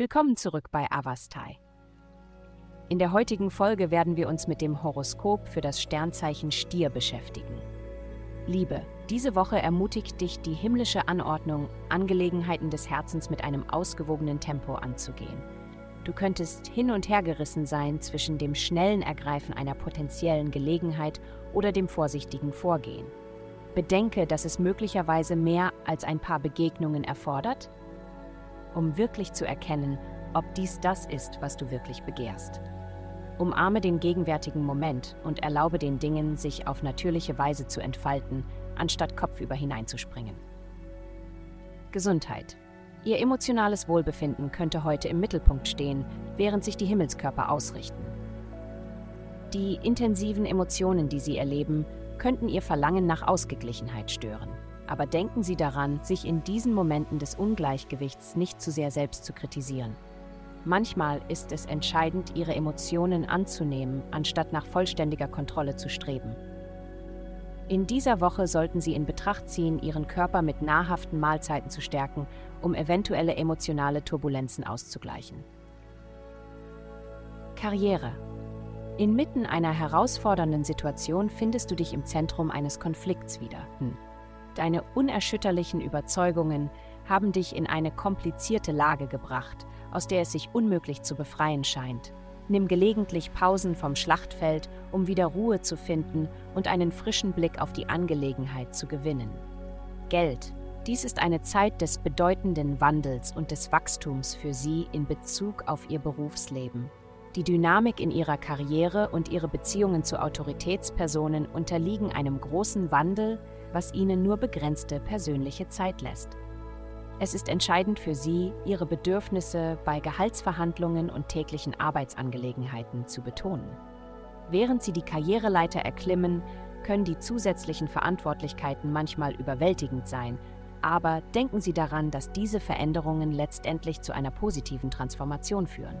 Willkommen zurück bei Avastai. In der heutigen Folge werden wir uns mit dem Horoskop für das Sternzeichen Stier beschäftigen. Liebe, diese Woche ermutigt dich die himmlische Anordnung, Angelegenheiten des Herzens mit einem ausgewogenen Tempo anzugehen. Du könntest hin und her gerissen sein zwischen dem schnellen Ergreifen einer potenziellen Gelegenheit oder dem vorsichtigen Vorgehen. Bedenke, dass es möglicherweise mehr als ein paar Begegnungen erfordert, um wirklich zu erkennen, ob dies das ist, was du wirklich begehrst. Umarme den gegenwärtigen Moment und erlaube den Dingen, sich auf natürliche Weise zu entfalten, anstatt kopfüber hineinzuspringen. Gesundheit. Ihr emotionales Wohlbefinden könnte heute im Mittelpunkt stehen, während sich die Himmelskörper ausrichten. Die intensiven Emotionen, die Sie erleben, könnten Ihr Verlangen nach Ausgeglichenheit stören. Aber denken Sie daran, sich in diesen Momenten des Ungleichgewichts nicht zu sehr selbst zu kritisieren. Manchmal ist es entscheidend, ihre Emotionen anzunehmen, anstatt nach vollständiger Kontrolle zu streben. In dieser Woche sollten Sie in Betracht ziehen, Ihren Körper mit nahrhaften Mahlzeiten zu stärken, um eventuelle emotionale Turbulenzen auszugleichen. Karriere. Inmitten einer herausfordernden Situation findest du dich im Zentrum eines Konflikts wieder. Hm. Deine unerschütterlichen Überzeugungen haben dich in eine komplizierte Lage gebracht aus der es sich unmöglich zu befreien scheint. Nimm gelegentlich Pausen vom Schlachtfeld, um wieder Ruhe zu finden und einen frischen Blick auf die Angelegenheit zu gewinnen. Geld. Dies ist eine Zeit des bedeutenden Wandels und des Wachstums für Sie in Bezug auf Ihr Berufsleben. Die Dynamik in Ihrer Karriere und Ihre Beziehungen zu Autoritätspersonen unterliegen einem großen Wandel, was Ihnen nur begrenzte persönliche Zeit lässt. Es ist entscheidend für Sie, Ihre Bedürfnisse bei Gehaltsverhandlungen und täglichen Arbeitsangelegenheiten zu betonen. Während Sie die Karriereleiter erklimmen, können die zusätzlichen Verantwortlichkeiten manchmal überwältigend sein, aber denken Sie daran, dass diese Veränderungen letztendlich zu einer positiven Transformation führen.